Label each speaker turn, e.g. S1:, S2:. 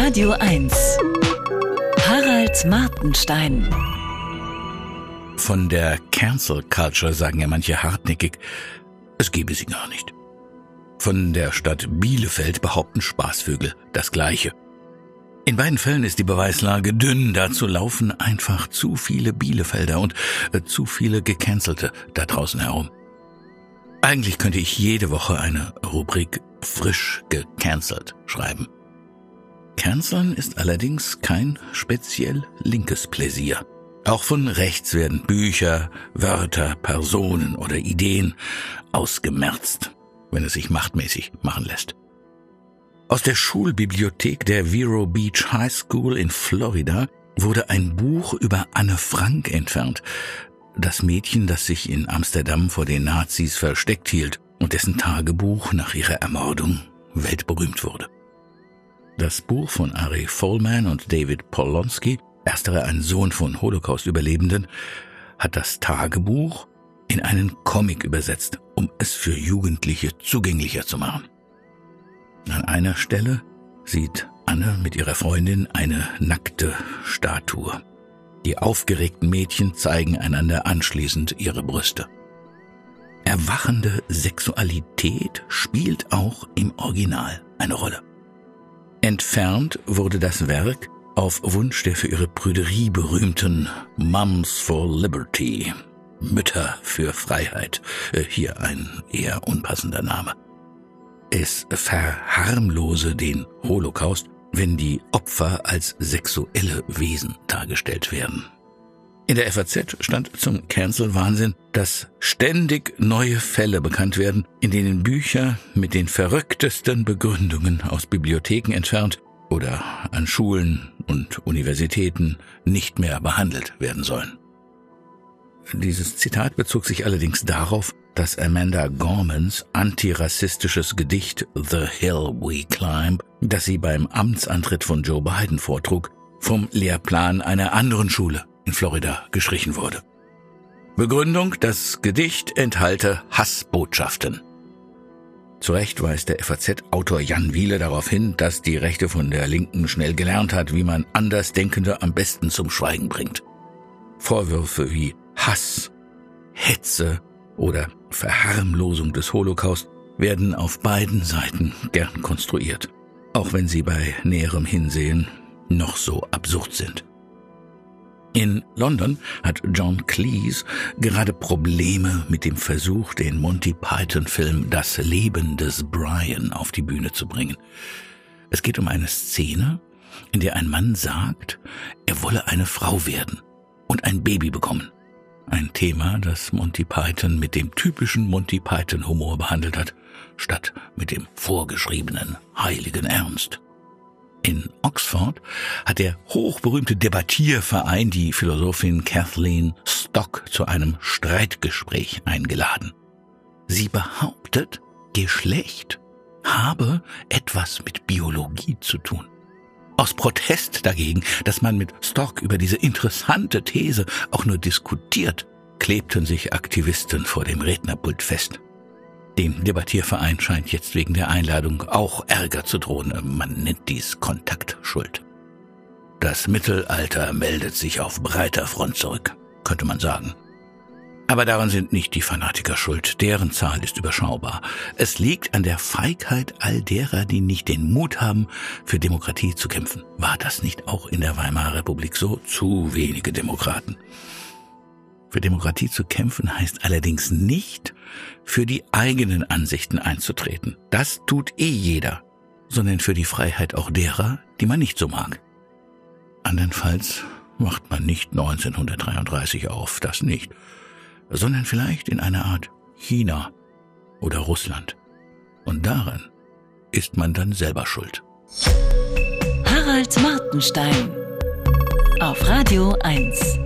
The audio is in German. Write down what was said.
S1: Radio 1. Harald Martenstein.
S2: Von der Cancel Culture sagen ja manche hartnäckig, es gebe sie gar nicht. Von der Stadt Bielefeld behaupten Spaßvögel das Gleiche. In beiden Fällen ist die Beweislage dünn, dazu laufen einfach zu viele Bielefelder und äh, zu viele Gecancelte da draußen herum. Eigentlich könnte ich jede Woche eine Rubrik frisch gecancelt schreiben. Canceln ist allerdings kein speziell linkes Pläsier. Auch von rechts werden Bücher, Wörter, Personen oder Ideen ausgemerzt, wenn es sich machtmäßig machen lässt. Aus der Schulbibliothek der Vero Beach High School in Florida wurde ein Buch über Anne Frank entfernt, das Mädchen, das sich in Amsterdam vor den Nazis versteckt hielt und dessen Tagebuch nach ihrer Ermordung weltberühmt wurde. Das Buch von Ari Follman und David Polonsky ersterer ein Sohn von Holocaust-Überlebenden, hat das Tagebuch in einen Comic übersetzt, um es für Jugendliche zugänglicher zu machen. An einer Stelle sieht Anne mit ihrer Freundin eine nackte Statue. Die aufgeregten Mädchen zeigen einander anschließend ihre Brüste. Erwachende Sexualität spielt auch im Original eine Rolle. Entfernt wurde das Werk auf Wunsch der für ihre Prüderie berühmten Mums for Liberty, Mütter für Freiheit, äh, hier ein eher unpassender Name. Es verharmlose den Holocaust, wenn die Opfer als sexuelle Wesen dargestellt werden. In der FAZ stand zum Cancel-Wahnsinn, dass ständig neue Fälle bekannt werden, in denen Bücher mit den verrücktesten Begründungen aus Bibliotheken entfernt oder an Schulen und Universitäten nicht mehr behandelt werden sollen. Dieses Zitat bezog sich allerdings darauf, dass Amanda Gormans antirassistisches Gedicht The Hill We Climb, das sie beim Amtsantritt von Joe Biden vortrug, vom Lehrplan einer anderen Schule in Florida gestrichen wurde. Begründung, das Gedicht enthalte Hassbotschaften. Zu Recht weist der FAZ-Autor Jan Wiele darauf hin, dass die Rechte von der Linken schnell gelernt hat, wie man Andersdenkende am besten zum Schweigen bringt. Vorwürfe wie Hass, Hetze oder Verharmlosung des Holocaust werden auf beiden Seiten gern konstruiert, auch wenn sie bei näherem Hinsehen noch so absurd sind. In London hat John Cleese gerade Probleme mit dem Versuch, den Monty Python-Film Das Leben des Brian auf die Bühne zu bringen. Es geht um eine Szene, in der ein Mann sagt, er wolle eine Frau werden und ein Baby bekommen. Ein Thema, das Monty Python mit dem typischen Monty Python-Humor behandelt hat, statt mit dem vorgeschriebenen heiligen Ernst. Oxford hat der hochberühmte Debattierverein die Philosophin Kathleen Stock zu einem Streitgespräch eingeladen. Sie behauptet, Geschlecht habe etwas mit Biologie zu tun. Aus Protest dagegen, dass man mit Stock über diese interessante These auch nur diskutiert, klebten sich Aktivisten vor dem Rednerpult fest. Dem Debattierverein scheint jetzt wegen der Einladung auch Ärger zu drohen. Man nennt dies Kontaktschuld. Das Mittelalter meldet sich auf breiter Front zurück, könnte man sagen. Aber daran sind nicht die Fanatiker schuld, deren Zahl ist überschaubar. Es liegt an der Feigheit all derer, die nicht den Mut haben, für Demokratie zu kämpfen. War das nicht auch in der Weimarer Republik so? Zu wenige Demokraten. Für Demokratie zu kämpfen heißt allerdings nicht, für die eigenen Ansichten einzutreten. Das tut eh jeder, sondern für die Freiheit auch derer, die man nicht so mag. Andernfalls macht man nicht 1933 auf, das nicht, sondern vielleicht in einer Art China oder Russland. Und daran ist man dann selber schuld.
S1: Harald Martenstein auf Radio 1.